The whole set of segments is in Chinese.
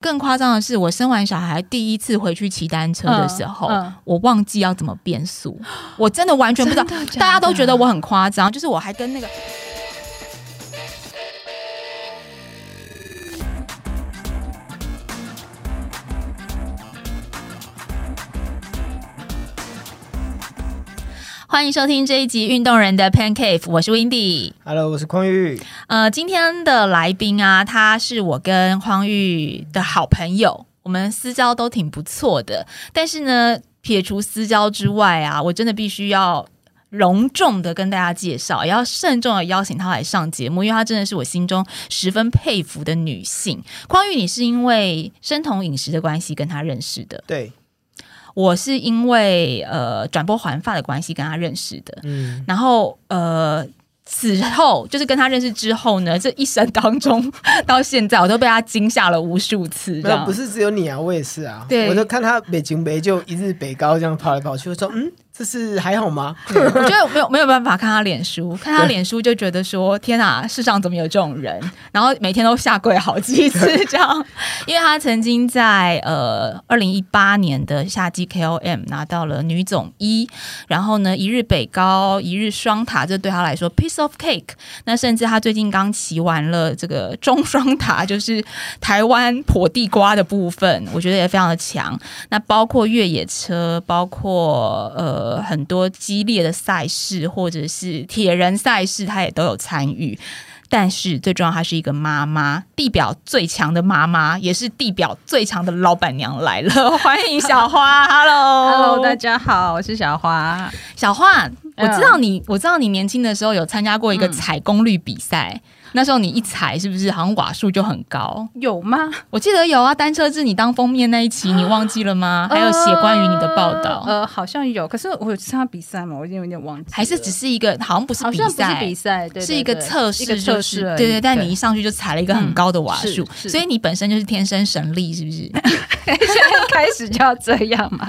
更夸张的是，我生完小孩第一次回去骑单车的时候，嗯嗯我忘记要怎么变速，我真的完全不知道。大家都觉得我很夸张，就是我还跟那个。欢迎收听这一集《运动人的 Pancake》，我是 Windy。Hello，我是匡玉。呃，今天的来宾啊，他是我跟匡玉的好朋友，我们私交都挺不错的。但是呢，撇除私交之外啊，我真的必须要隆重的跟大家介绍，也要慎重的邀请她来上节目，因为她真的是我心中十分佩服的女性。匡玉，你是因为生酮饮食的关系跟她认识的，对，我是因为呃转播环发的关系跟他认识的。嗯，然后呃，此后就是跟他认识之后呢，这一生当中到现在，我都被他惊吓了无数次。这没有，样不是只有你啊，我也是啊。对我就看他北京北就一日北高这样跑来跑去，我说嗯，这是还好吗？我觉得没有没有办法看他脸书，看他脸书就觉得说天哪，世上怎么有这种人？然后每天都下跪好几次这样，因为他曾经在呃二零一八年的夏季 KOM 拿到了女总一，然后呢一日北高一日双塔，这对他来说 piece of cake。那甚至他最近刚骑完了这个中双塔，就是台湾破地瓜的部分，我觉得也非常的强。那包括越野车，包括呃很多激烈的赛事，或者是铁人赛事，他也都有参与。但是最重要，她是一个妈妈，地表最强的妈妈，也是地表最强的老板娘来了，欢迎小花，Hello Hello，大家好，我是小花。小花，我嗯知道你，我知道你年轻的时候有参加过一个采功率比赛。那时候你一踩是不是好像瓦数就很高？有吗？我记得有啊，单车志你当封面那一期你忘记了吗？还有写关于你的报道，呃，好像有，可是我有参加比赛嘛，我已经有点忘记了，还是只是一个好像不是比赛不是赛，比赛，是一个测试，一个就是测试对对。但你一上去就踩了一个很高的瓦数，所以你本身就是天生神力，是不是？现在开始就要这样嘛？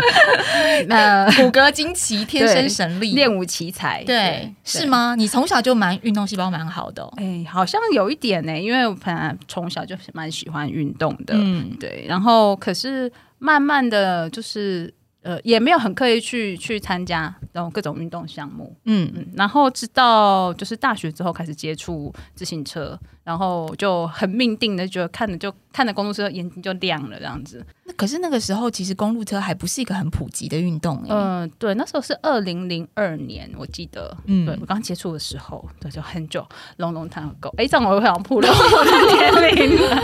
那 骨骼惊奇，天生神力，练武奇才，对，是？吗？你从小就蛮运动细胞蛮好的、哦，哎，好像有一点呢，因为我本来从小就蛮喜欢运动的，嗯，对，然后可是慢慢的就是呃，也没有很刻意去去参加然后各种运动项目，嗯，嗯，然后直到就是大学之后开始接触自行车，然后就很命定的觉得看着就看着公路车眼睛就亮了这样子。那可是那个时候其实公路车还不是一个很普及的运动、欸，嗯、对，那时候是二零零二年，我记得，嗯对我刚接触的时候，对，就很久，long long time ago。哎，这样我会想暴露我的年龄了。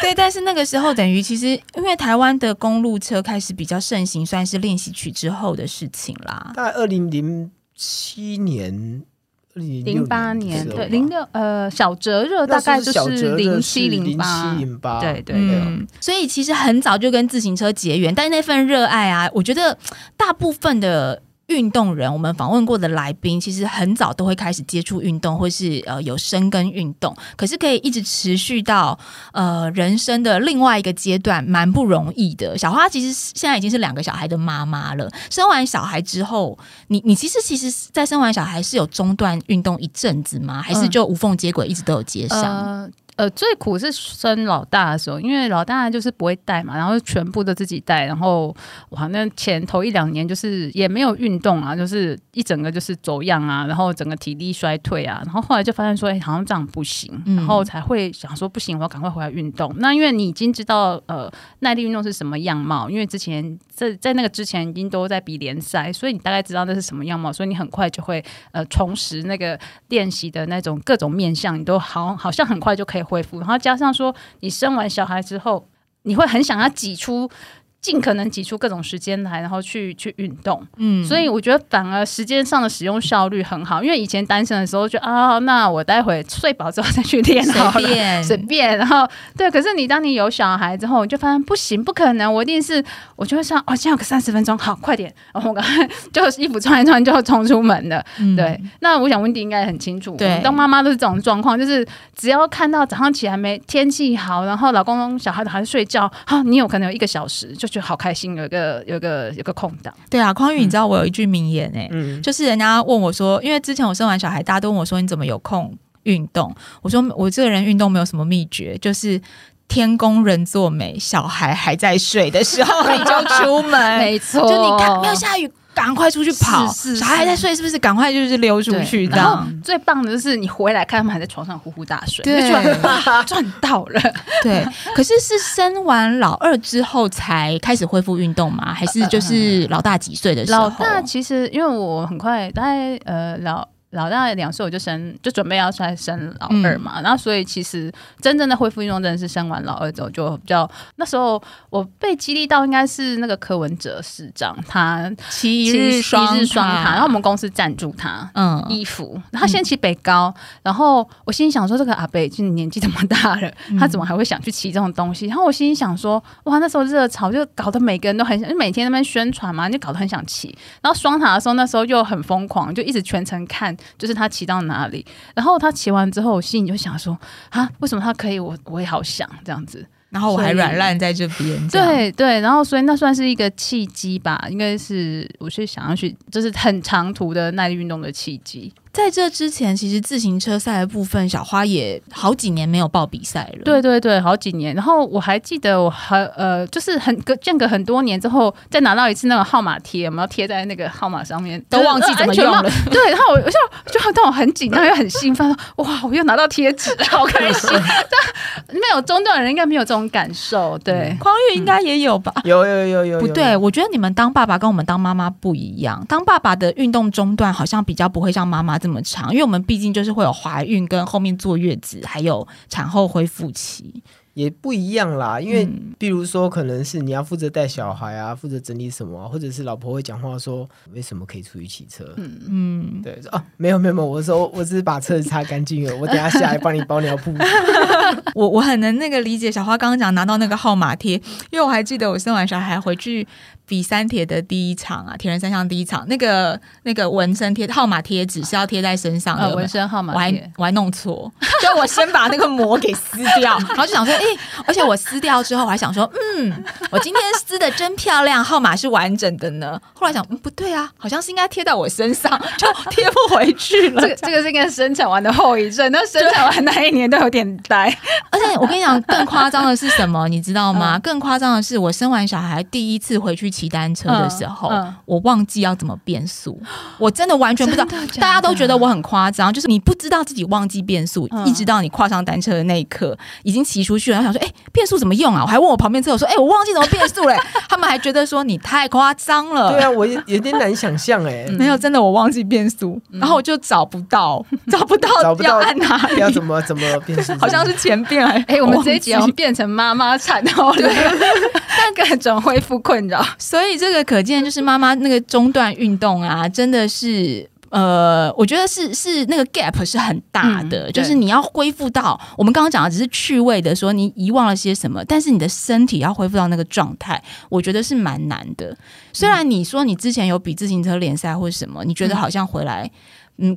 对，但是那个时候等于其实因为台湾的公路车开始比较盛行，算是练习曲之后的事情啦。大概二零零七年、零零八年，对，零六呃，小折热大概就是零七零八，零八，对对对。嗯，所以其实很早就跟自行车结缘，但是那份热爱啊，我觉得大部分的。运动人，我们访问过的来宾，其实很早都会开始接触运动，或是呃有深耕运动，可是可以一直持续到呃人生的另外一个阶段，蛮不容易的。小花其实现在已经是两个小孩的妈妈了，生完小孩之后，你你其实其实，在生完小孩是有中断运动一阵子吗？还是就无缝接轨，一直都有接上？呃，最苦是生老大的时候，因为老大就是不会带嘛，然后全部都自己带，然后哇，那前头一两年就是也没有运动啊，就是一整个就是走样啊，然后整个体力衰退啊，然后后来就发现说，哎、好像这样不行，嗯然后才会想说，不行，我要赶快回来运动。那因为你已经知道呃耐力运动是什么样貌，因为之前在在那个之前已经都在比联赛，所以你大概知道那是什么样貌，所以你很快就会呃重拾那个练习的那种各种面向，你都好好像很快就可以恢复。然后加上说，你生完小孩之后，你会很想要挤出。尽可能挤出各种时间来，然后去去运动，嗯所以我觉得反而时间上的使用效率很好。因为以前单身的时候就啊，那我待会睡饱之后再去练好了，随便随便。然后对，可是你当你有小孩之后，你就发现不行，不可能，我一定是我就会想，哦，现在有个三十分钟，好，快点，然后我赶快就衣服穿一穿就冲出门了。嗯对，那我想温迪应该很清楚，对当妈妈都是这种状况，就是只要看到早上起来没天气好，然后老公小孩都还在睡觉，好，你有可能有一个小时就觉得好开心，有一个有一个有个空档，对啊，匡宇，你知道我有一句名言哎、嗯，就是人家问我说，因为之前我生完小孩，大家都问我说你怎么有空运动？我说我这个人运动没有什么秘诀，就是。天公人作美，小孩还在睡的时候 你就出门，没错，就你看没有下雨。赶快出去跑！是是小孩还在睡，是不是？赶快就是溜出去，这然后。最棒的就是你回来看他们还在床上呼呼大睡，赚 到了。对，可是是生完老二之后才开始恢复运动吗？还是就是老大几岁的时候？老大其实因为我很快，大概呃老。老大两岁我就生，就准备要出来生老二嘛，然后所以其实真正的恢复运动真的是生完老二之后就比较，那时候我被激励到应该是那个柯文哲市长，他骑一日日双塔，然后我们们公司赞助他。嗯衣服，他先骑北高，然后我心里想说，这个阿北就年纪这么大了，他怎么还会想去骑这种东西？然后我心里想说，哇，那时候热潮就搞得每个人都很想，就每天那边宣传嘛，就搞得很想骑。然后双塔的时候，那时候又很疯狂，就一直全程看，就是他骑到哪里。然后他骑完之后，我心里就想说，啊，为什么他可以，我我也好想这样子。然后我还软烂在这边，对对，然后所以那算是一个契机吧，应该是我是想要去，就是很长途的耐力运动的契机。在这之前，其实自行车赛的部分，小花也好几年没有报比赛了。对对对，好几年。然后我还记得，我还呃，就是很隔间隔很多年之后，再拿到一次那个号码贴，我们要贴在那个号码上面，都忘记怎么用了 对，然后我我就就让我很紧张又很兴奋，哇，我又拿到贴纸，好开心。但没有中断的人应该没有这种感受，对。匡玉应该也有吧？有有有有，有不对，，我觉得你们当爸爸跟我们当妈妈不一样。当爸爸的运动中断好像比较不会像妈妈这么长，因为我们毕竟就是会有怀孕跟后面坐月子，还有产后恢复期。也不一样啦。因为嗯比如说，可能是你要负责带小孩啊，负责整理什么啊、或者是老婆会讲话说为什么可以出去骑车？嗯嗯，对，说啊，没有没有没有，我说我只是把车子擦干净了，我等下下来帮你包尿布。我我很能那个理解小花刚刚讲拿到那个号码贴，因为我还记得我生完小孩回去比三铁的第一场啊，铁人三项第一场，那个那个纹身贴号码贴纸是要贴在身上的，纹身号码我还贴，我还弄错，就我先把那个膜给撕掉，然后就想说，哎、而且我撕掉之后，我还想说，嗯，我今天撕的真漂亮，号码是完整的呢。后来想，嗯，不对啊，好像是应该贴在我身上，就贴不回去了。这个这个是应该生产完的后遗症，那生产完那一年都有点呆。而且我跟你讲，更夸张的是什么？你知道吗？更夸张的是，我生完小孩第一次回去骑单车的时候，嗯嗯我忘记要怎么变速，我真的完全不知道。的的大家都觉得我很夸张，就是你不知道自己忘记变速，嗯一直到你跨上单车的那一刻，已经骑出去了，然后想说，哎、变速怎么用啊？我还问我旁边车友说，哎、我忘记怎么变速嘞、他们还觉得说你太夸张了。对啊，我也有点难想象哎、没有，真的我忘记变速，然后我就找不到，找不到找不到要按哪里，要怎么怎么变速？好像是前变还哎、我们这一集好忘记像变成妈妈产后了，但各种恢复困扰。所以这个可见，就是妈妈那个中断运动啊，真的是。呃，我觉得是是那个 gap 是很大的，嗯就是你要恢复到我们刚刚讲的只是趣味的，说你遗忘了些什么，但是你的身体要恢复到那个状态，我觉得是蛮难的。虽然你说你之前有比自行车联赛或什么，你觉得好像回来。嗯，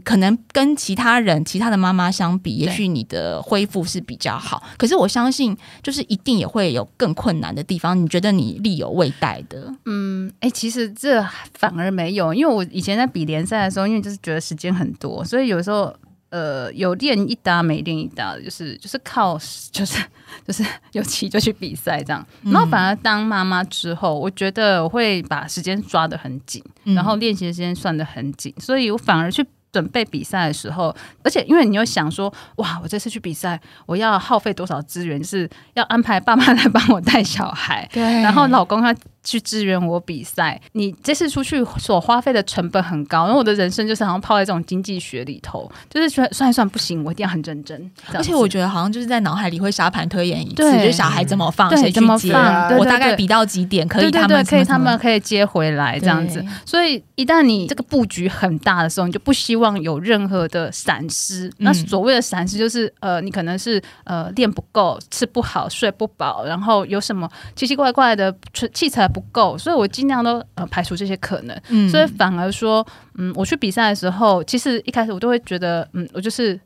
可能跟其他人、其他的妈妈相比，也许你的恢复是比较好。可是我相信，就是一定也会有更困难的地方。你觉得你力有未逮的？嗯，哎、其实这反而没有，因为我以前在比联赛的时候，因为就是觉得时间很多，所以有时候呃有练一搭没练一搭的，就是就是靠 就是就是有骑就去比赛这样。然后反而当妈妈之后，我觉得我会把时间抓得很紧，嗯然后练习的时间算得很紧，所以我反而去。准备比赛的时候，而且因为你又想说，哇，我这次去比赛，我要耗费多少资源，就是要安排爸妈来帮我带小孩，对。然后老公他去支援我比赛，你这次出去所花费的成本很高，因为我的人生就是好像泡在这种经济学里头，就是算算一算不行，我一定要很认真。而且我觉得好像就是在脑海里会沙盘推演一次，就是小孩怎么放，谁去接，怎么放啊对对对我大概比到几点可以他们可以他们可以接回来这样子。所以一旦你这个布局很大的时候，你就不希望有任何的闪失。那所谓的闪失就是呃，你可能是呃练不够、吃不好、睡不饱，然后有什么奇奇怪怪的器材不够，所以我尽量都呃排除这些可能。嗯所以反而说，嗯，我去比赛的时候，其实一开始我都会觉得，嗯，我就是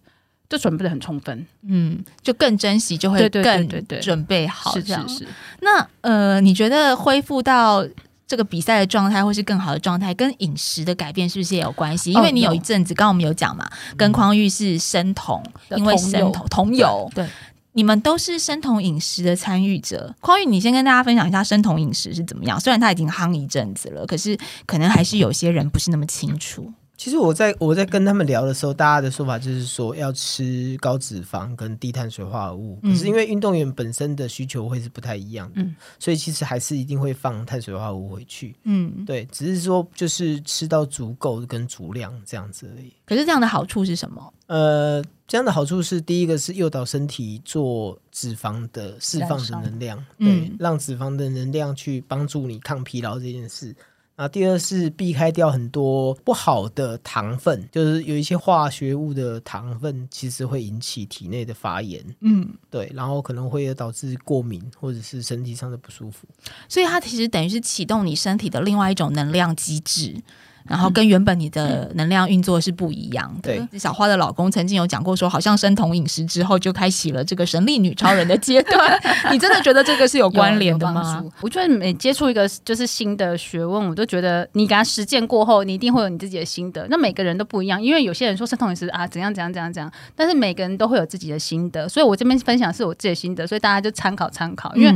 就准备的很充分，嗯，就更珍惜，就会更准备好是这样。是是。那呃，你觉得恢复到这个比赛的状态，或是更好的状态，跟饮食的改变是不是也有关系？因为哦你有有一阵子，刚刚我们有讲嘛，跟匡玉是生酮，因为生酮酮油，对，你们都是生酮饮食的参与者，匡玉，你先跟大家分享一下生酮饮食是怎么样。虽然他已经夯一阵子了，可是可能还是有些人不是那么清楚。其实我在我在跟他们聊的时候，大家的说法就是说要吃高脂肪跟低碳水化合物。可是因为运动员本身的需求会是不太一样的，所以其实还是一定会放碳水化合物回去。嗯，对，只是说就是吃到足够跟足量这样子而已。可是这样的好处是什么？呃，这样的好处是第一个是诱导身体做脂肪的释放的能量，对，让脂肪的能量去帮助你抗疲劳这件事。啊，第二是避开掉很多不好的糖分，就是有一些化学物的糖分，其实会引起体内的发炎。嗯，对，然后可能会导致过敏或者是身体上的不舒服。所以它其实等于是启动你身体的另外一种能量机制。然后跟原本你的能量运作是不一样的。对，小花的老公曾经有讲过，说好像生酮饮食之后就开启了这个神力女超人的阶段。你真的觉得这个是有关联的吗？我觉得每接触一个就是新的学问，我都觉得你给他实践过后，你一定会有你自己的心得。那每个人都不一样，因为有些人说生酮饮食啊怎样怎样怎样怎样，但是每个人都会有自己的心得。所以我这边分享是我自己的心得，所以大家就参考参考。因为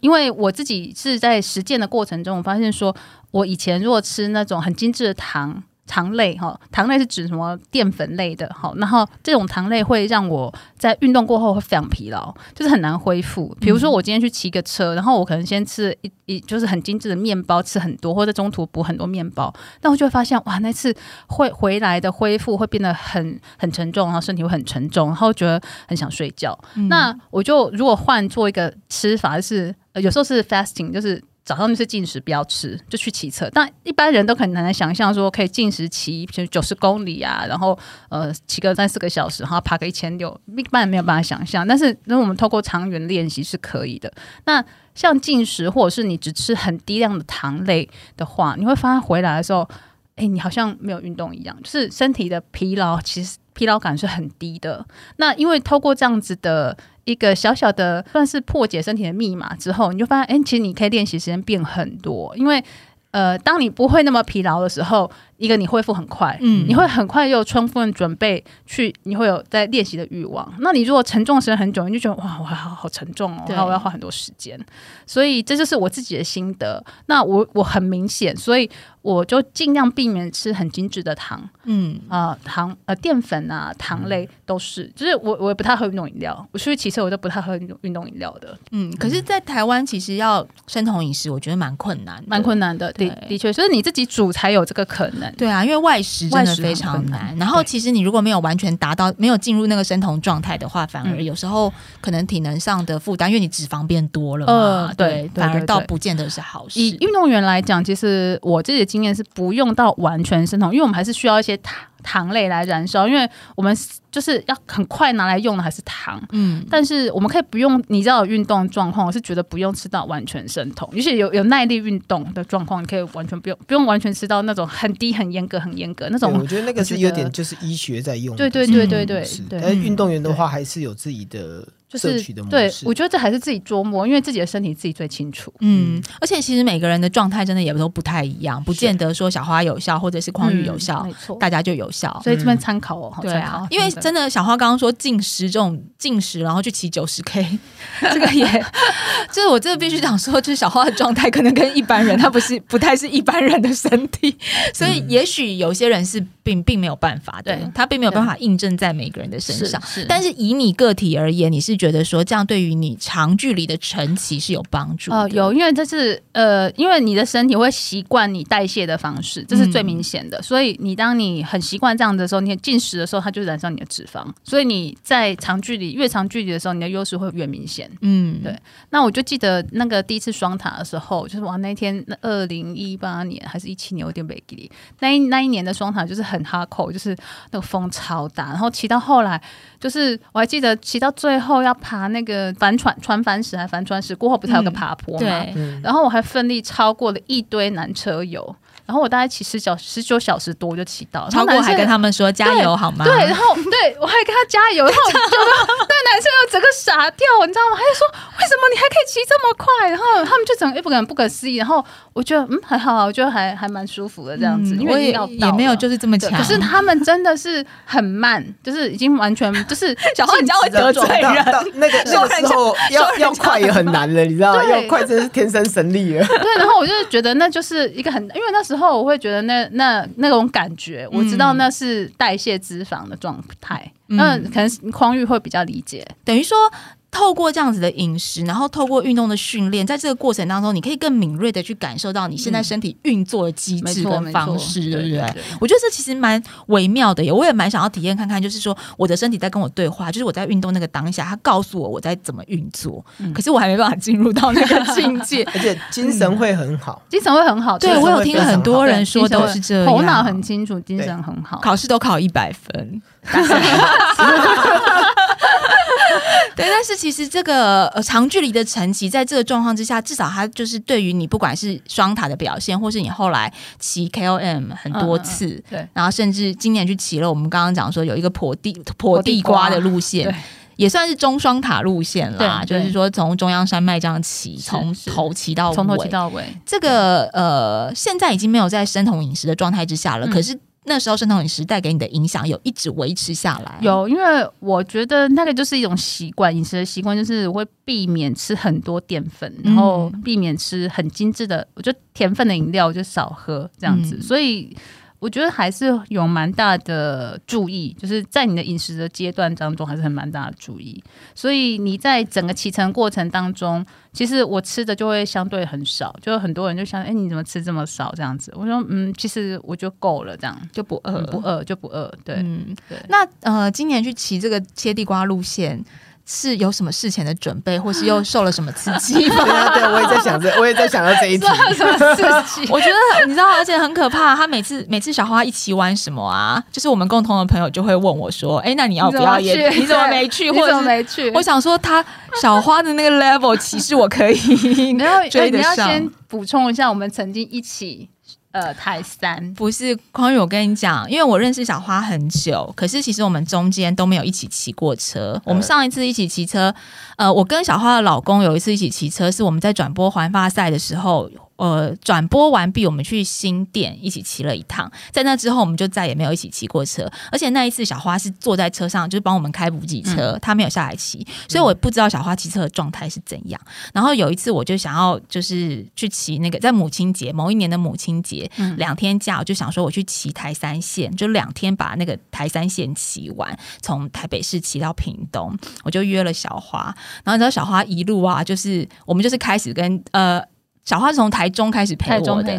因为我自己是在实践的过程中，我发现说。我以前如果吃那种很精致的糖糖类哈，糖类是指什么淀粉类的哈，然后这种糖类会让我在运动过后会非常疲劳，就是很难恢复。比如说我今天去骑个车，然后我可能先吃一一就是很精致的面包，吃很多，或者中途补很多面包，但我就会发现哇，那次会回来的恢复会变得很 很沉重，然后身体会很沉重，然后觉得很想睡觉。那我就如果换做一个吃法，是有时候是 fasting，就是。早上就是进食，不要吃，就去骑车。但一般人都很难想象说可以进食骑九十公里啊，然后呃骑个三四个小时，然后爬个一千六，一般人没有办法想象。但是如果我们透过长远练习是可以的。那像进食或者是你只吃很低量的糖类的话，你会发现回来的时候，哎，你好像没有运动一样，就是身体的疲劳其实疲劳感是很低的。那因为透过这样子的。一个小小的算是破解身体的密码之后，你就发现，哎，其实你可以练习时间变很多，因为。呃，当你不会那么疲劳的时候，一个你恢复很快，嗯，你会很快又充分准备去，你会有在练习的欲望。那你如果沉重时间很久，你就觉得哇，我好好沉重哦，然后我要花很多时间。所以这就是我自己的心得。那我我很明显，所以我就尽量避免吃很精致的糖，嗯啊糖呃淀粉啊糖类都是，就是我我也不太喝运动饮料，我出去骑车我都不太喝运动运动饮料的。嗯，可是，在台湾其实要生酮饮食，我觉得蛮困难，蛮困难的。的的确，所以你自己煮才有这个可能。对啊，因为外食真的非常难。然后，其实你如果没有完全达到，没有进入那个生酮状态的话，反而有时候可能体能上的负担，因为你脂肪变多了嘛。对，反而倒不见得是好事。以运动员来讲，其实我自己的经验是不用到完全生酮，因为我们还是需要一些糖。糖类来燃烧，因为我们就是要很快拿来用的还是糖，嗯，但是我们可以不用，你知道运动状况，我是觉得不用吃到完全生酮，尤其有有耐力运动的状况，你可以完全不用不用完全吃到那种很低、很严格、很严格那种。我觉得那个是有点就是医学在用，对对对对对对。但运动员的话，还是有自己的。就是对，我觉得这还是自己琢磨，因为自己的身体自己最清楚。嗯，而且其实每个人的状态真的也都不太一样，不见得说小花有效或者是匡玉有效，没错，大家就有效。所以这边参考哦，对啊，因为真的。小花刚刚说进食这种进食，然后去骑九十 K，这个也，就是我这个必须讲说，就是小花的状态可能跟一般人他不是不太是一般人的身体，所以也许有些人是并并没有办法的，他并没有办法印证在每个人的身上。是，但是以你个体而言，你是。觉得说这样对于你长距离的晨骑是有帮助哦，有，因为这是呃，因为你的身体会习惯你代谢的方式，这是最明显的。所以你当你很习惯这样的时候，你进食的时候，它就燃烧你的脂肪。所以你在长距离越长距离的时候，你的优势会越明显。嗯，对。那我就记得那个第一次双塔的时候，就是哇，那天那二零一八年还是一七年，有点没记那一那一年的双塔就是很哈口，就是那个风超大，然后骑到后来，就是我还记得骑到最后要。爬那个帆船船帆石还帆船石过后不是还有个爬坡吗？对，然后我还奋力超过了一堆男车友，然后我大概骑十小十九小时多我就骑到，超过还跟他们说加油好吗？对，然后对我还跟他加油，然后就 那男生又整个傻掉，你知道吗？他就说为什么你还可以骑这么快？然后他们就整个不敢不可思议。然后我觉得嗯还好，我觉得还还蛮舒服的这样子，因为也也没有就是这么强。可是他们真的是很慢，就是已经完全就是 小花，你知道会得罪人。那个那个时候要 要快也很难了，你知道吗？要快真是天生神力了。对，然后我就觉得那就是一个很，因为那时候我会觉得那那那种感觉，我知道那是代谢脂肪的状态。嗯，可能匡玉会比较理解，等于说。透过这样子的饮食，然后透过运动的训练，在这个过程当中，你可以更敏锐的去感受到你现在身体运作的机制跟方式，对不对？我觉得这其实蛮微妙的，我也蛮想要体验看看，就是说我的身体在跟我对话，就是我在运动那个当下，它告诉我我在怎么运作，可是我还没办法进入到那个境界，而且精神会很好，精神会很好。对我有听很多人说都是这样，头脑很清楚，精神很好，考试都考一百分。对，但是其实这个呃长距离的成绩，在这个状况之下，至少它就是对于你不管是双塔的表现，或是你后来骑 KOM 很多次，对，然后甚至今年去骑了我们刚刚讲说有一个坡地坡地瓜的路线，也算是中双塔路线啦，就是说从中央山脉这样骑，从头骑到从头骑到尾，这个呃现在已经没有在生酮饮食的状态之下了，可是。那时候生酮饮食带给你的影响有一直维持下来？有，因为我觉得那个就是一种习惯，饮食的习惯就是会避免吃很多淀粉，然后避免吃很精致的，我觉得甜分的饮料就少喝这样子，所以。我觉得还是有蛮大的注意，就是在你的饮食的阶段当中，还是很蛮大的注意。所以你在整个骑乘过程当中，其实我吃的就会相对很少，就很多人就想，哎，你怎么吃这么少这样子？我说，嗯，其实我就够了，这样就不饿，不饿就不饿。对，嗯，对。那呃，今年去骑这个切地瓜路线。是有什么事前的准备，或是又受了什么刺激吗？对，我也在想着，我也在想到这一题。什么刺激？我觉得你知道，而且很可怕。他每次每次小花一起玩什么啊？就是我们共同的朋友就会问我说：“哎，那你要不要也？你怎么没去？或者没去？”我想说，他小花的那个 level，其实我可以你要追得上。你要先补充一下，我们曾经一起。呃，台三不是匡宇，我跟你讲，因为我认识小花很久，可是其实我们中间都没有一起骑过车。我们上一次一起骑车，呃，我跟小花的老公有一次一起骑车，是我们在转播环发赛的时候。呃，转播完毕，我们去新店一起骑了一趟，在那之后，我们就再也没有一起骑过车。而且那一次，小花是坐在车上，就是帮我们开补给车，她没有下来骑，所以我不知道小花骑车的状态是怎样。然后有一次，我就想要就是去骑那个在母亲节某一年的母亲节两天假，我就想说我去骑台三线，就两天把那个台三线骑完，从台北市骑到屏东，我就约了小花。然后你知道小花一路啊，就是我们就是开始跟呃。小花是从台中开始陪我的，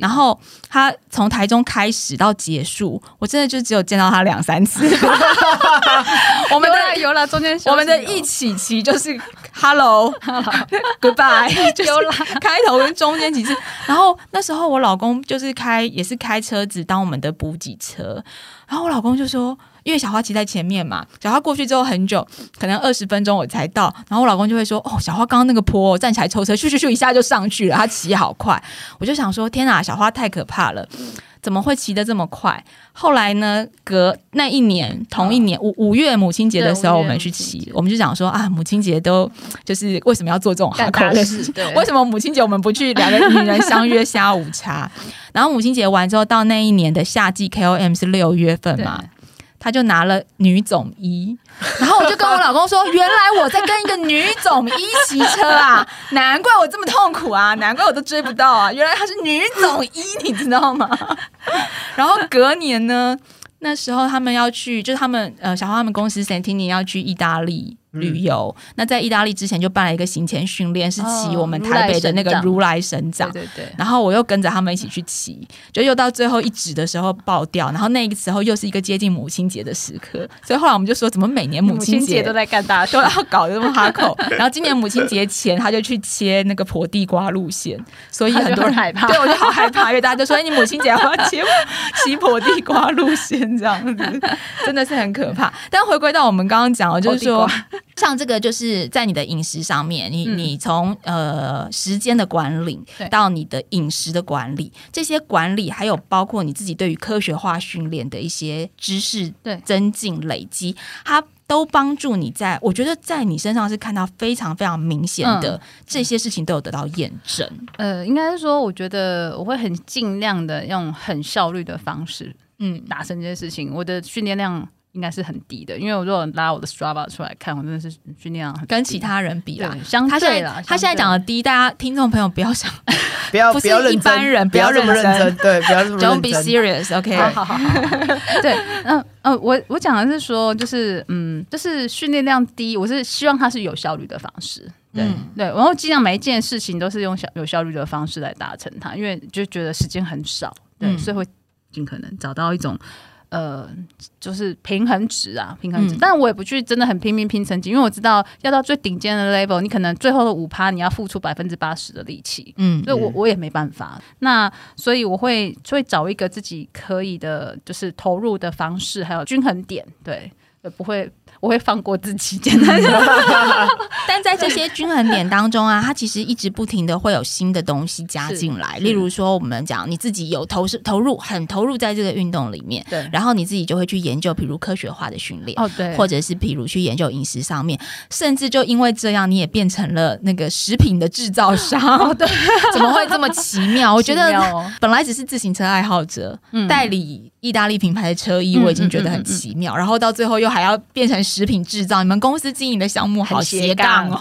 然后他从台中开始到结束，我真的就只有见到他两三次。我们的有了中间，我们的一起骑就是 Hello，Goodbye，有了开头跟中间几次。然后那时候我老公就是开也是开车子当我们的补给车，然后我老公就说。因为小花骑在前面嘛，小花过去之后很久，可能二十分钟我才到，然后我老公就会说：“哦，小花刚刚那个坡站起来抽车，咻咻咻一下就上去了，他骑好快。”我就想说：“天哪，小花太可怕了，怎么会骑得这么快？”后来呢，隔那一年同一年五五月母亲节的时候，我们去骑，我们就想说啊，母亲节都就是为什么要做这种好的事？为什么母亲节我们不去两个女人相约下午茶？然后母亲节完之后，到那一年的夏季 KOM 是六月份嘛？他就拿了女总一，然后我就跟我老公说：“原来我在跟一个女总一骑车啊，难怪我这么痛苦啊，难怪我都追不到啊，原来她是女总一，你知道吗？” 然后隔年呢，那时候他们要去，就是他们呃，小花他们公司 Santini 要去意大利。旅游，那在意大利之前就办了一个行前训练，是骑我们台北的那个如来神掌，对对。然后我又跟着他们一起去骑，就又到最后一指的时候爆掉，然后那个时候又是一个接近母亲节的时刻，所以后来我们就说，怎么每年母亲节都在干大事，都要搞这么哈口。然后今年母亲节前，他就去切那个婆地瓜路线，所以很多人害怕，对我就好害怕，因为大家就说，哎，你母亲节要切骑婆地瓜路线这样子，真的是很可怕。但回归到我们刚刚讲的，就是说。像这个就是在你的饮食上面，你嗯你从呃时间的管理到你的饮食的管理，这些管理还有包括你自己对于科学化训练的一些知识对增进累积，它都帮助你在我觉得在你身上是看到非常非常明显的、嗯这些事情都有得到验证。呃，应该是说，我觉得我会很尽量的用很效率的方式嗯，达成这些事情。我的训练量应该是很低的，因为我如果拉我的 Strava 出来看，我真的是训练量很跟其他人比啦。相对啦，他现在讲的的低，大家听众朋友不要想 不要不是要认真一般人不要这么不认真，对，不要这么，Don't be。serious，OK？、好好好好，对，嗯呃，我我讲的是说，就是嗯，就是训练量低，我是希望它是有效率的方式，对、嗯对，然后尽量每一件事情都是用效有效率的方式来达成它，因为就觉得时间很少，对，嗯所以会尽可能找到一种。呃，就是平衡值啊，平衡值。嗯但我也不去真的很拼命拼成绩，因为我知道要到最顶尖的 level，你可能最后的五趴你要付出百分之八十的力气。嗯所以我嗯我也没办法。那所以我会会找一个自己可以的，就是投入的方式，还有均衡点，对，对不会我会放过自己，简单讲。但在这些均衡点当中啊，它其实一直不停的会有新的东西加进来。例如说，我们讲你自己有投是投入很投入在这个运动里面，对，然后你自己就会去研究，比如科学化的训练。哦对，或者是比如去研究饮食上面，甚至就因为这样，你也变成了那个食品的制造商。对，怎么会这么奇妙？我觉得本来只是自行车爱好者，嗯代理意大利品牌的车衣，嗯我已经觉得很奇妙。然后到最后又还要变成食品制造，你们公司经营的项目好斜杠哦。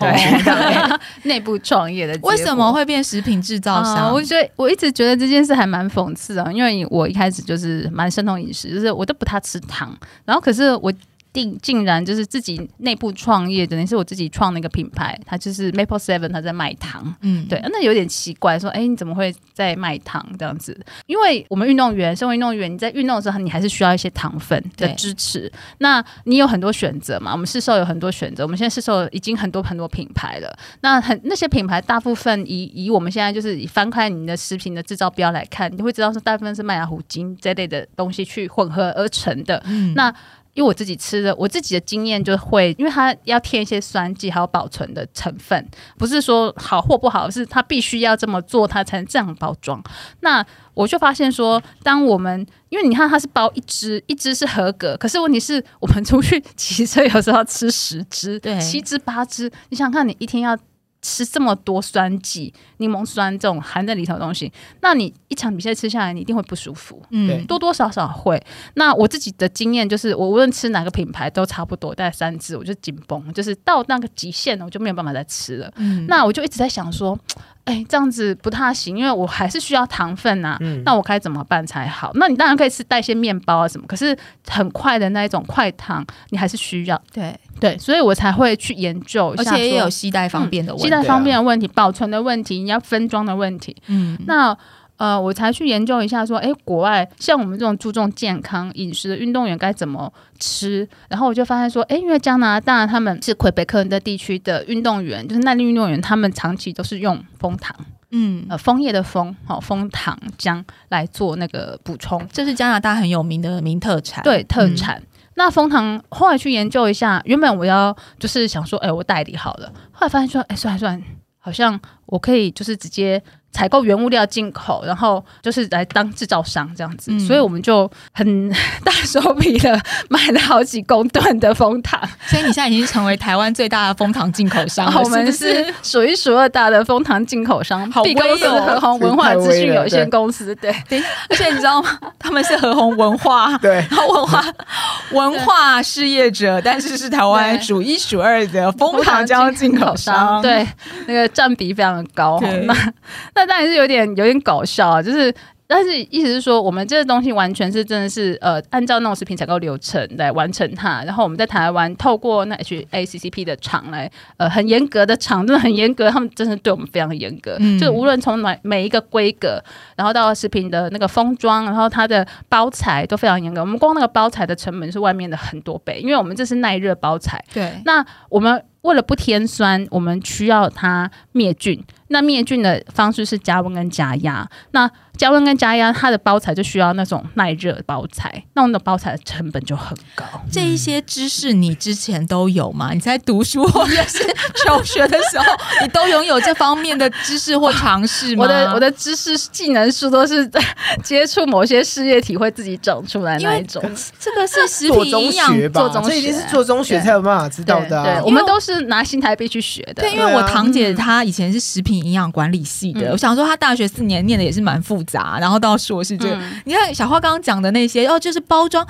内部创业的为什么？会变食品制造商？啊我觉得我一直觉得这件事还蛮讽刺的，因为我一开始就是蛮生酮饮食，就是我都不太吃糖，然后可是我。定竟然就是自己内部创业，等于是我自己创了一个品牌，它就是 Maple Seven，它在卖糖。嗯，对，那有点奇怪，说，哎、你怎么会在卖糖这样子？因为我们运动员，身为运动员，你在运动的时候，你还是需要一些糖分的支持。那你有很多选择嘛？我们市售有很多选择，我们现在市售已经很多很多品牌了。那很那些品牌，大部分以以我们现在就是以翻开你的食品的制造标来看，你会知道说，大部分是麦芽糊精这类的东西去混合而成的。嗯那因为我自己吃的，我自己的经验就会，因为它要添一些酸剂还有保存的成分，不是说好或不好，是它必须要这么做，它才能这样包装。那我就发现说，当我们因为你看它是包一只，一只是合格，可是问题是我们出去骑车有时候要吃十只、七只、八只，你想想看，你一天要。吃这么多酸剂、柠檬酸这种含在里头的东西，那你一场比赛吃下来，你一定会不舒服。对嗯，多多少少会。那我自己的经验就是，我无论吃哪个品牌都差不多，大概三支我就紧绷，就是到那个极限了，我就没有办法再吃了。嗯那我就一直在想说，哎、这样子不太行，因为我还是需要糖分啊。嗯那我该怎么办才好？那你当然可以吃带一些面包啊什么，可是很快的那一种快糖，你还是需要。对，对，所以我才会去研究一而下，且也有携带方便的问题。携带方便的问题、保存的问题、你要分装的问题。嗯，那呃，我才去研究一下，说，哎，国外像我们这种注重健康饮食的运动员该怎么吃？然后我就发现说，哎，因为加拿大他们是魁北克的地区的运动员，就是耐力运动员，他们长期都是用蜂糖，嗯，呃，枫叶的枫，好、枫糖浆来做那个补充，这是加拿大很有名的名特产。对，特产。那枫糖后来去研究一下，原本我要就是想说，哎、我代理好了，后来发现说，哎、算了算了，好像我可以就是直接采购原物料进口，然后就是来当制造商这样子，嗯所以我们就很大手笔的买了好几公吨的蜂糖，所以你现在已经成为台湾最大的蜂糖进口商了，我们是数一数二大的蜂糖进口商，好 B 公司威哦和宏文化资讯有限公司，对，对，而且你知道吗？他们是和宏文化。对，然后文化文化事业者，但是是台湾数一数二的蜂糖浆进口商。，对，那个占比非常的高。那那当然是有点有点搞笑啊，就是。但是意思是说，我们这个东西完全是真的是呃，按照那种食品采购流程来完成它。然后我们在台湾透过那 HACCP 的厂来，呃，很严格的厂，真的很严格，他们真的对我们非常严格。嗯就是无论从每每一个规格，然后到食品的那个封装，然后它的包材都非常严格。我们光那个包材的成本是外面的很多倍，因为我们这是耐热包材。对，那我们为了不添酸，我们需要它灭菌。那灭菌的方式是加温跟加压。那加温跟加压，它的包材就需要那种耐热包材，那种的包材的成本就很高。这一些知识你之前都有吗？你在读书或者是求学的时候，你都拥有这方面的知识或尝试吗？我的我的知识技能书都是在接触某些事业体会自己长出来那一种。这个是食品营养学吧，做中学这一定是做中学才有办法知道的、啊。对，我们都是拿新台币去学的。对，因为我堂姐她以前是食品营养管理系的，嗯我想说她大学四年念的也是蛮复杂，然后到硕士这个，嗯你看小花刚刚讲的那些，哦，就是包装。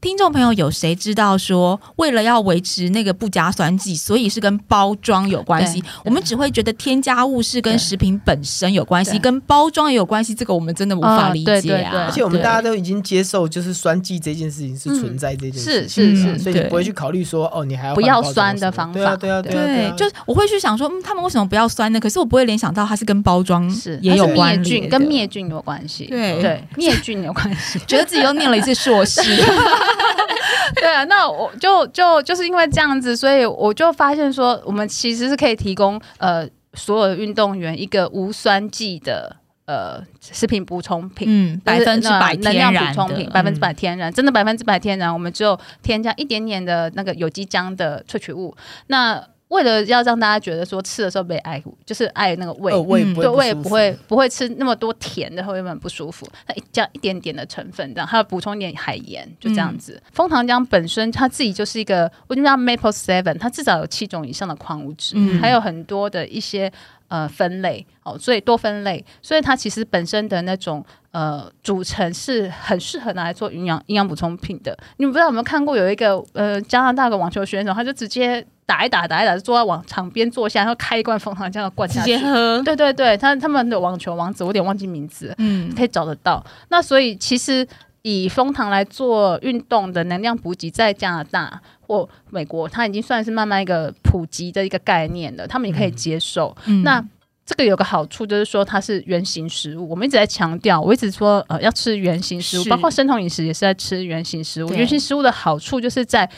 听众朋友有谁知道说，为了要维持那个不加酸剂，所以是跟包装有关系？我们只会觉得添加物是跟食品本身有关系，跟包装也有关系，这个我们真的无法哦理解对对对啊。而且我们大家都已经接受，就是酸剂这件事情是存在这件事是情，是嗯是，所以你不会去考虑说，哦，你还要不要酸的方对啊，法对啊，对啊，对，啊。就是我会去想说，嗯，他们为什么不要酸呢？可是我不会联想到它是跟包装是也有灭菌，跟灭菌有关系。对。对，灭菌有关系。觉得自己又念了一次硕士，对啊，那我就就就是因为这样子，所以我就发现说，我们其实是可以提供呃所有的运动员一个无酸剂的呃食品补充品。嗯，百分之百能量补充品，百分之嗯百天然，真的百分之百天然。我们只有添加一点点的那个有机浆的萃取物。那为了要让大家觉得说吃的时候被爱护，就是爱那个胃，呃，胃嗯对不会舒服胃不会不会吃那么多甜的，会有点不舒服。它一加一点点的成分，这样还要补充一点海盐，就这样子。枫糖浆本身它自己就是一个，我就叫 Maple Seven，它至少有七种以上的矿物质，嗯还有很多的一些呃分类哦，所以多分类，所以它其实本身的那种。呃，组成是很适合拿来做营养营养补充品的。你们不知道有没有看过有一个呃加拿大的网球选手，他就直接打一打打一打，就坐在网场边坐下，然后开一罐蜂糖浆灌直下去，接喝，对对对，他他们的网球王子，我有点忘记名字，嗯可以找得到。那所以其实以蜂糖来做运动的能量补给，在加拿大或美国，它已经算是慢慢一个普及的一个概念了，他们也可以接受。嗯那这个有个好处就是说它是原型食物，我们一直在强调，我一直说呃要吃原型食物，包括生酮饮食也是在吃原型食物。原型食物的好处就是在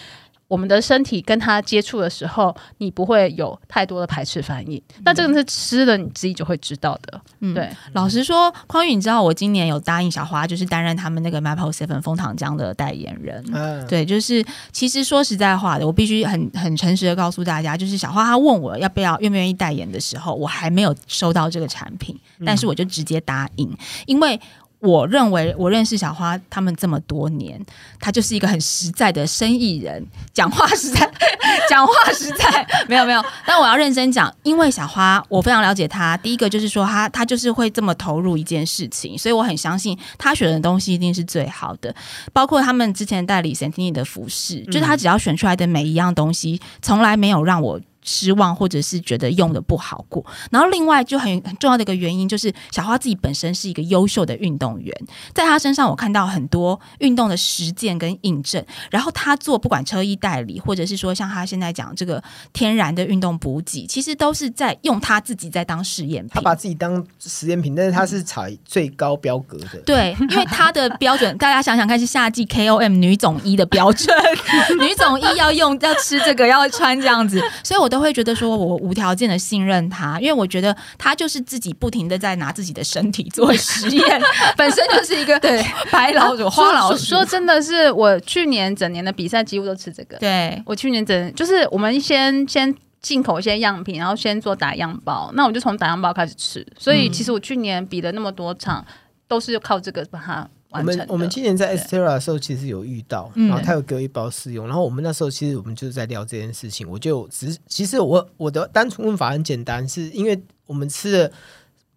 我们的身体跟它接触的时候，你不会有太多的排斥反应。那这个是吃了你自己就会知道的。嗯对，老实说，匡宇，你知道我今年有答应小花，就是担任他们那个 Maple Seven 枫糖浆的代言人。嗯，对，就是其实说实在话的，我必须很很诚实的告诉大家，就是小花她问我要不要愿不愿意代言的时候，我还没有收到这个产品，但是我就直接答应，因为。我认为我认识小花他们这么多年，他就是一个很实在的生意人，讲话实在，讲话实在，没有没有。但我要认真讲，因为小花我非常了解她。第一个就是说她她就是会这么投入一件事情，所以我很相信她选的东西一定是最好的。包括他们之前代理 Santini 的服饰，就是他只要选出来的每一样东西，从来没有让我。失望，或者是觉得用的不好过。然后另外就很很重要的一个原因，就是小花自己本身是一个优秀的运动员，在她身上我看到很多运动的实践跟印证。然后她做不管车衣代理，或者是说像她现在讲这个天然的运动补给，其实都是在用她自己在当试验品。她把自己当实验品，但是她是采最高标格的。对，因为她的标准，大家想想看，是夏季 KOM 女总衣的标准，女总衣要用要吃这个要穿这样子，所以我都会觉得说我无条件的信任他，因为我觉得他就是自己不停的在拿自己的身体做实验，本身就是一个 对白老鼠、花老鼠。说说真的是，我去年整年的比赛几乎都吃这个。对，我去年整就是我们先先进口一些样品，然后先做打样包，那我就从打样包开始吃。所以其实我去年比了那么多场，都是靠这个把它我。们我们今年在 Estera 的时候，其实有遇到，嗯然后他有给我一包试用，然后我们那时候其实我们就是在聊这件事情，我就只其实我我的单纯问法很简单，是因为我们吃的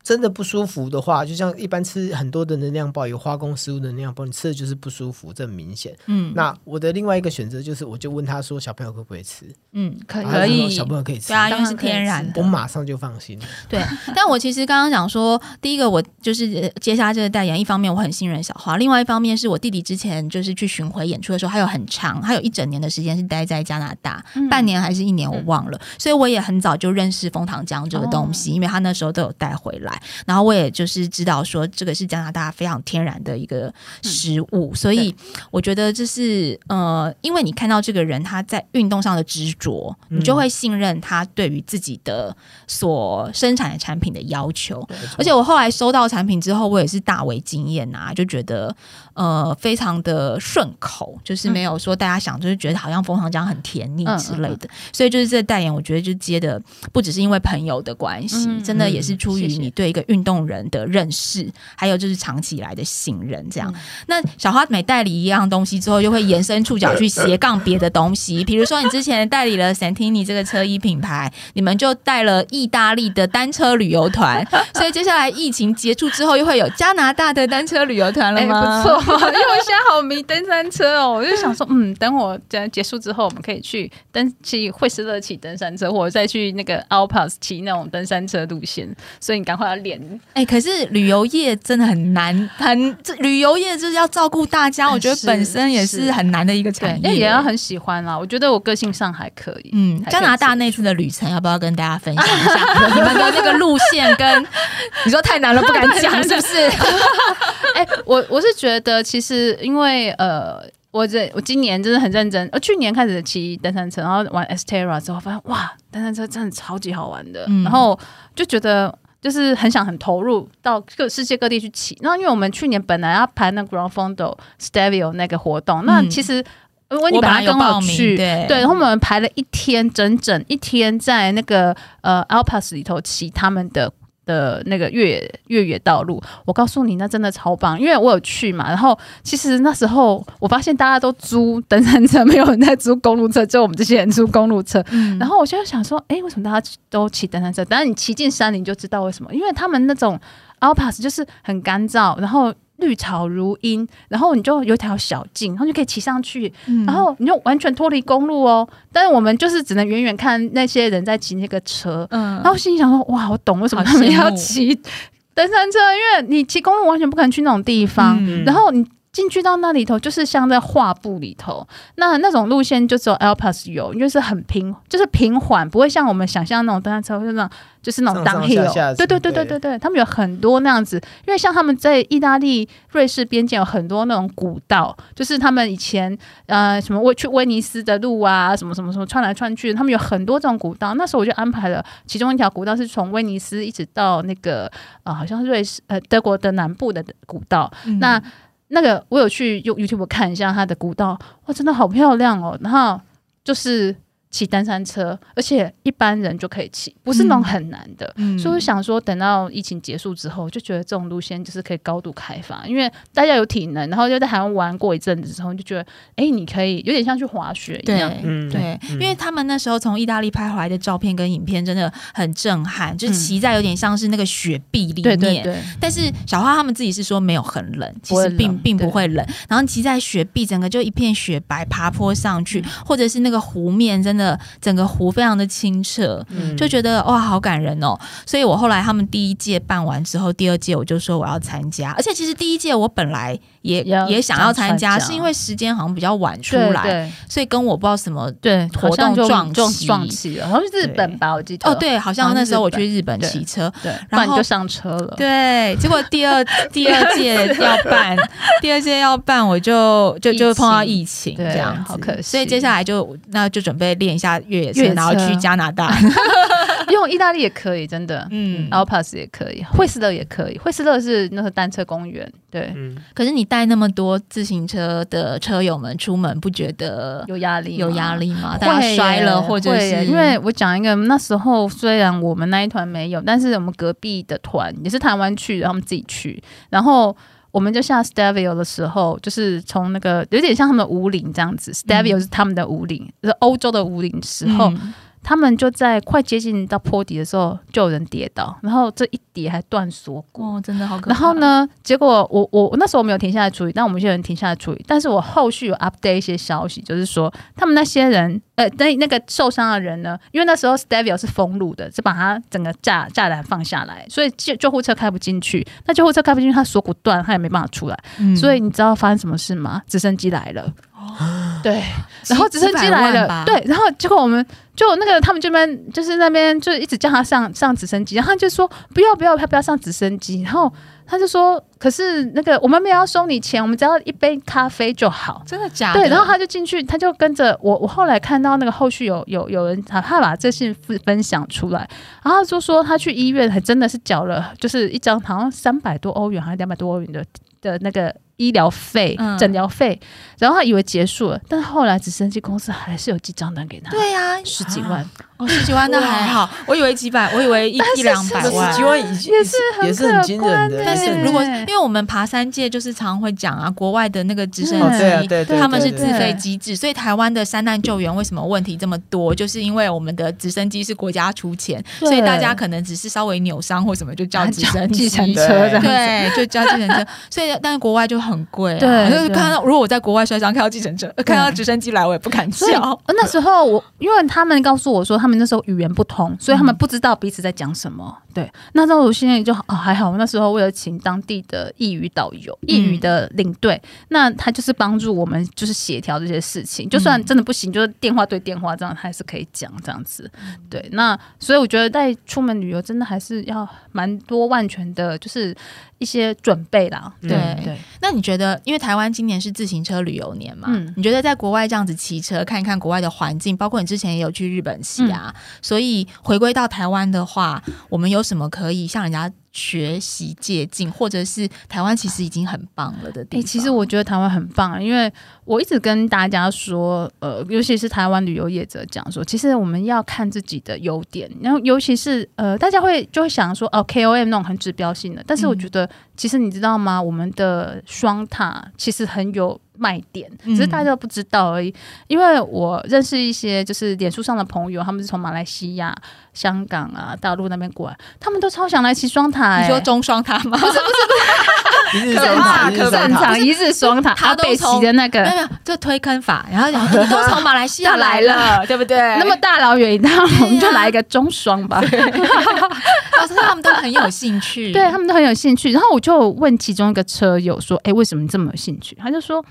真的不舒服的话，就像一般吃很多的能量包，有化工食物的能量包，你吃的就是不舒服，这很明显。嗯那我的另外一个选择就是，我就问他说，小朋友可不可以吃？嗯，可以可以，小朋友可以吃对，啊，因为是天然的我。马上就放心。对，但我其实刚刚讲说，第一个我就是呃接下这个代言，一方面我很信任小花，另外一方面是我弟弟之前就是去巡回演出的时候，还有很长，还有一整年的时间是待在加拿大，半年还是一年我忘了，所以我也很早就认识枫糖浆这个东西，因为他那时候都有带回来。来，然后我也就是知道说这个是加拿大非常天然的一个食物，所以我觉得这是呃，因为你看到这个人他在运动上的执着，你就会信任他对于自己的所生产的产品的要求。而且我后来收到产品之后，我也是大为惊艳呐，就觉得呃非常的顺口，就是没有说大家想就是觉得好像蜂糖浆很甜腻之类的。所以就是这代言，我觉得就接的不只是因为朋友的关系，真的也是出于你对一个运动人的认识，还有就是长期以来的信任。这样，那小花每代理一样东西之后，就会延伸触角去斜杠别的东西，比如说你之前代理了 Santini 这个车衣品牌，你们就带了意大利的单车旅游团，所以接下来疫情结束之后，又会有加拿大的单车旅游团了吗？不错，因为我现在好迷登山车哦，我就想说，嗯，等我这结束之后，我们可以去登去惠斯勒骑登山车，或者再去那个 Alps 骑那种登山车路线，所以你赶快要练。哎，可是旅游业真的很难，很这旅游业就是要照顾大家，我觉得本身也是很难的一个产业，也要很喜欢啦。我觉得我个性上还可以。嗯，加拿大那次的旅程要不要跟大家分享一下？你们的那个路线跟 你说太难了，不敢讲，是不是？哎，我我是觉得其实因为呃。我这我今年真的很认真，呃，去年开始骑登山车，然后玩 Estera 之后，发现哇，登山车真的超级好玩的，然后就觉得就是很想很投入到各世界各地去骑。那因为我们去年本来要排那 Grand Fondo Stevio 那个活动，那其实如果你本来跟我去，对，然后我们排了一天，整整一天在那个呃 Alpas 里头骑他们的。的那个越越野道路，我告诉你，那真的超棒，因为我有去嘛。然后其实那时候我发现大家都租登山车，没有人在租公路车，就我们这些人租公路车。然后我现在想说，哎，为什么大家都骑登山车？但是你骑进山林就知道为什么，因为他们那种 alpas 就是很干燥，然后。绿草如茵，然后你就有条小径，然后就可以骑上去，然后你就完全脱离公路哦。但是我们就是只能远远看那些人在骑那个车，嗯，然后心里想说：哇，我懂为什么他们要骑登山车，因为你骑公路完全不可能去那种地方，然后你。进去到那里头，就是像在画布里头，那那种路线就只有 Alps 有，就是很平，就是平缓，不会像我们想象那种登山车，就那种就是那种 downhill。对对对对对对，他们有很多那样子，因为像他们在意大利、瑞士边界有很多那种古道，就是他们以前呃什么威去威尼斯的路啊，什么什么什么穿来穿去，他们有很多这种古道。那时候我就安排了其中一条古道，是从威尼斯一直到那个呃，好像是瑞士呃德国的南部的古道。那那个我有去用 YouTube 看一下它的古道，哇，真的好漂亮哦！然后就是。骑单山车，而且一般人就可以骑，不是那种很难的。所以我想说，等到疫情结束之后，就觉得这种路线就是可以高度开发，因为大家有体能，然后就在台湾玩过一阵子之后，就觉得，哎，你可以有点像去滑雪一样。对，因为他们那时候从意大利拍回来的照片跟影片真的很震撼，就骑在有点像是那个雪壁里面。对对对。但是小花他们自己是说没有很冷，其实并并不会冷。然后骑在雪壁，整个就一片雪白，爬坡上去，或者是那个湖面，真的。整个湖非常的清澈，就觉得哇，好感人哦！所以我后来他们第一届办完之后，第二届我就说我要参加，而且其实第一届我本来也也想要参加，是因为时间好像比较晚出来，所以跟我不知道什么对活动撞撞撞起了，好像是日本吧，我记得哦，对，好像那时候我去日本骑车，对，然后就上车了，对，结果第二 第二届要办，第二届要办，我就就就碰到疫情，这样好可惜，所以接下来就那就准备练一下。越野车，然后去加拿大，用意大利也可以，真的，嗯，Alpas 也可以，惠斯勒也可以，惠斯勒是那个单车公园，对。可是你带那么多自行车的车友们出门，不觉得有压力？有压力吗？大家摔了，或者是因为我讲一个，那时候虽然我们那一团没有，但是我们隔壁的团也是台湾去，然后我们自己去，然后。我们就下 Stevio 的时候，就是从那个有点像他们的五岭这样子，Stevio 是他们的五岭，是欧洲的五岭时候。他们就在快接近到坡底的时候，就有人跌倒，然后这一跌还断锁骨，哦，真的好可怕。然后呢，结果我我那时候我没有停下来处理，但我们有些人停下来处理。但是我后续有 update 一些消息，就是说他们那些人，呃，那那个受伤的人呢，因为那时候 Stevio 是封路的，是把他整个栅栅栏放下来，所以救救护车开不进去。那救护车开不进去，他锁骨断，他也没办法出来。所以你知道发生什么事吗？直升机来了。对，然后直升机来了，对，然后结果我们就那个他们这边就是那边就一直叫他上上直升机，然后他就说不要不要，他不要上直升机，然后。他就说：“可是那个我们没有要收你钱，我们只要一杯咖啡就好。”真的假的？对，然后他就进去，他就跟着我。我后来看到那个后续有有有人他他把这信分分享出来，然后就说他去医院还真的是缴了，就是一张好像三百多欧元还是两百多欧元的的那个。医疗费、诊疗费，然后他以为结束了，但是后来直升机公司还是有寄账单给他。对呀，十几万哦，十几万那还好，我以为几百，我以为一一两百万，十几万已经也是也是很惊人的。但是如果因为我们爬山界就是常会讲啊，国外的那个直升机，他们是自费机制，所以台湾的山难救援为什么问题这么多？就是因为我们的直升机是国家出钱，所以大家可能只是稍微扭伤或什么就叫直升计程车，对，就叫计程车。所以但是国外就很贵，对，就是看到如果我在国外摔伤，看到计程车，看到直升机来，我也不敢叫。那时候我因为他们告诉我说，他们那时候语言不通，所以他们不知道彼此在讲什么。对，那时候我现在就哦还好，那时候为了请当地的义语导游、义语的领队，那他就是帮助我们就是协调这些事情。就算真的不行，就是电话对电话这样，他还是可以讲这样子。对，那所以我觉得在出门旅游真的还是要蛮多万全的，就是一些准备啦。对对。那你觉得，因为台湾今年是自行车旅游年嘛？嗯。你觉得在国外这样子骑车看一看国外的环境，包括你之前也有去日本骑啊，所以回归到台湾的话，我们有什么可以向人家？学习借鉴，或者是台湾其实已经很棒了的地方。其实我觉得台湾很棒，因为我一直跟大家说，呃，尤其是台湾旅游业者讲说，其实我们要看自己的优点。然后，尤其是呃，大家会就会想说，哦，KOM 那种很指标性的。但是我觉得，其实你知道吗？我们的双塔其实很有。卖点，只是大家都不知道而已。因为我认识一些就是脸书上的朋友，他们是从马来西亚、香港啊、大陆那边过来，他们都超想来骑双塔。你说中双塔吗？不是不是不是，一日双塔，正常一日双塔。他被骑的那个没有，就推坑法。然后你都从马来西亚来了，对不对？那么大老远一趟，我们就来一个中双吧。老师他们都很有兴趣，对他们都很有兴趣。然后我就问其中一个车友说：“哎，为什么你这么有兴趣？”他就说。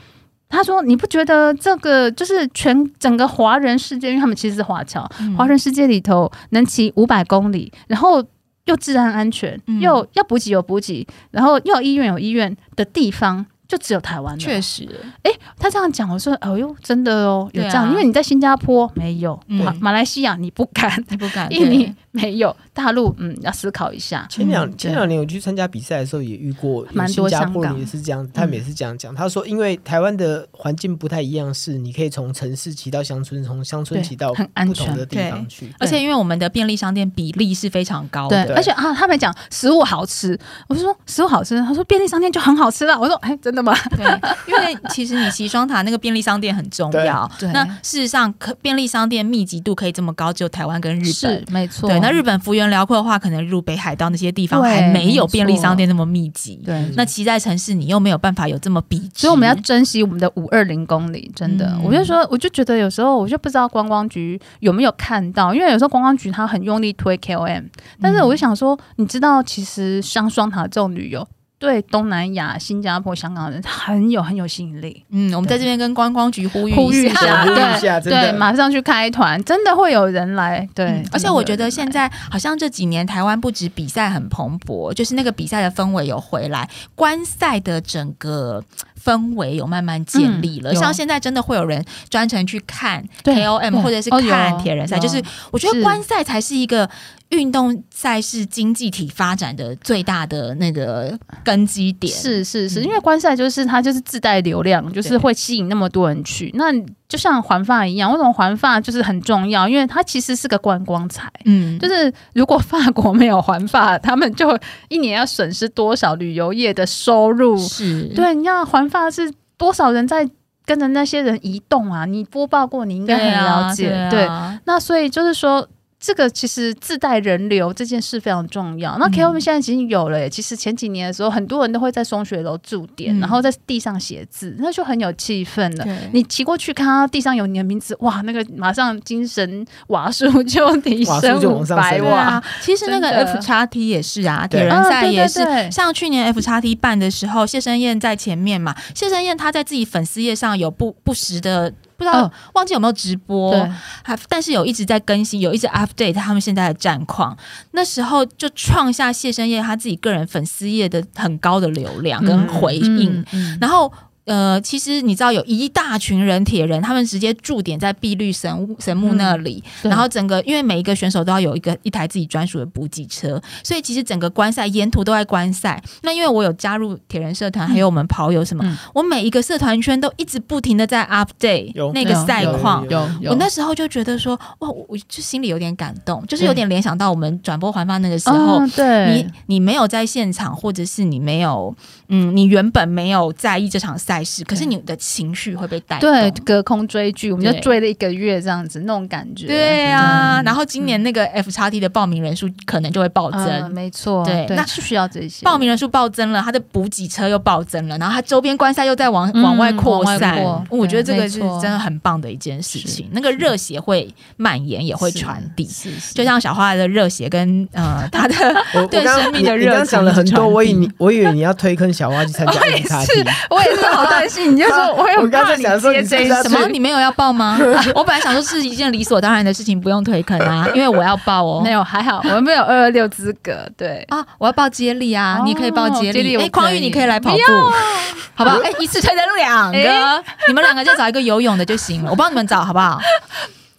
他说：“你不觉得这个就是全整个华人世界，因为他们其实是华侨，华人世界里头能骑五百公里，然后又治安安全，又要补给有补给，然后又有医院有医院的地方。”就只有台湾，确实。哎，他这样讲，我说，哎呦，真的哦，有这样，因为你在新加坡没有，马马来西亚你不敢，你不敢，印尼没有，大陆嗯，要思考一下。前两前两年我去参加比赛的时候，也遇过，蛮多香港。也是这样，他们也是这样讲。他说，因为台湾的环境不太一样，是你可以从城市骑到乡村，从乡村骑到很安全的地方去，而且因为我们的便利商店比例是非常高的，而且啊，他们讲食物好吃，我就说食物好吃，他说便利商店就很好吃了，我说哎，真的吗？对，因为其实你骑双塔那个便利商店很重要。对，那事实上，可便利商店密集度可以这么高，只有台湾跟日本。是，没错。对，那日本幅员辽阔的话，可能入北海道那些地方还没有便利商店那么密集。对，那骑在城市，你又没有办法有这么比，所以我们要珍惜我们的五二零公里。真的，我就说，我就觉得有时候，我就不知道观光局有没有看到，因为有时候观光局他很用力推 KOM，但是我就想说，你知道，其实像双塔这种旅游。对东南亚、新加坡、香港人很有很有吸引力。嗯，我们在这边跟观光局呼吁呼吁一下，对对，马上去开团，真的会有人来。对，而且我觉得现在好像这几年台湾不止比赛很蓬勃，就是那个比赛的氛围有回来，观赛的整个。氛围有慢慢建立了，像现在真的会有人专程去看 KOM 或者是看铁人赛，就是我觉得观赛才是一个运动赛事经济体发展的最大的那个根基点。是是是，因为观赛就是它就是自带流量，就是会吸引那么多人去。那就像环发一样，为什么环发就是很重要？因为它其实是个观光财。嗯，就是如果法国没有环发，他们就一年要损失多少旅游业的收入？是对，你要环发是多少人在跟着那些人移动啊？你播报过，你应该很了解。对，那所以就是说。这个其实自带人流这件事非常重要。那 K O M 现在已经有了，其实前几年的时候，很多人都会在松雪楼驻点，然后在地上写字，那就很有气氛了。你骑过去看到地上有你的名字，哇，那个马上精神瓦数就提升五百瓦。其实那个 F 叉 T 也是啊，铁人赛也是。像去年 F 叉 T 办的时候，谢生燕在前面嘛，谢生燕他在自己粉丝页上有不不时的。不知道、哦忘记有没有直播，还但是有一直在更新，有一直 update 他们现在的战况。那时候就创下谢生业他自己个人粉丝页的很高的流量跟回应，嗯嗯然后。呃，其实你知道有一大群人铁人，他们直接驻点在碧绿神屋神木那里，对。然后整个因为每一个选手都要有一个一台自己专属的补给车，所以其实整个观赛沿途都在观赛。那因为我有加入铁人社团，还有我们跑友什么，嗯。我每一个社团圈都一直不停的在 update 那个赛况，有有。有，我那时候就觉得说，哇，我我就心里有点感动，就是有点联想到我们转播环发那个时候，嗯对。你你没有在现场，或者是你没有，嗯，你原本没有在意这场赛事，可是你的情绪会被带动。对隔空追剧，我们就追了一个月这样子，那种感觉。对啊，然后今年那个 F 叉 T 的报名人数可能就会暴增。嗯，没错，对，对那是需要这些。报名人数暴增了，它的补给车又暴增了，然后它周边观赛又在往、嗯往外扩散。往外扩，我觉得这个是真的很棒的一件事情。那个热血会蔓延，也会传递，是是就像小花的热血跟呃他的对生命的热情讲了很多，我以你我以为你要推坑小花去参加 F 叉 T，我也是好担心，你就说我我很怕刚才想说接这一你是不是要什么？你没有要报吗？我本来想说是一件理所当然的事情，不用推坑啊，因为我要报哦。没有，还好我们没有二二六资格，对。啊，我要报接力啊！哦你可以报接力。哎，匡玉，你可以来跑步不要，好不好？哎，一次推登两个，你们两个就找一个游泳的就行了，我帮你们找，好不好？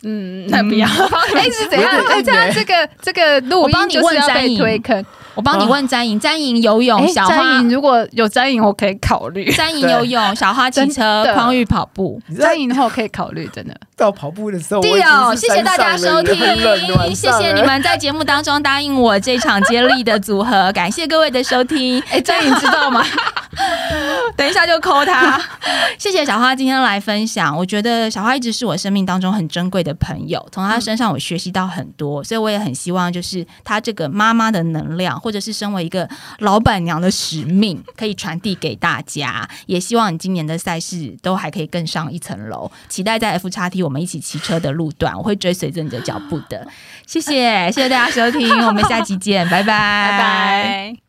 嗯，那不要。哎，是怎样？哎，这样这个这个录我帮你音就是要被问詹颖推坑。我帮你问詹颖，詹颖游泳，哎，小花如果有詹颖，我可以考虑。詹颖游泳，小花 骑车，匡玉跑步。詹颖的话，我可以考虑，真的。到跑步的时候，对哦，谢谢大家收听谢谢你。们在节目当中答应我这场接力的组合，感谢各位的收听。哎，这你知道吗？等一下就扣他。谢谢小花今天来分享，我觉得小花一直是我生命当中很珍贵的朋友，从她身上我学习到很多，所以我也很希望就是她这个妈妈的能量，或者是身为一个老板娘的使命，可以传递给大家。也希望你今年的赛事都还可以更上一层楼，期待在 F 叉 T 我们一起骑车的路段，我会追随着你的脚步的。谢谢，谢谢大家收听，我们下期见，拜拜，拜拜。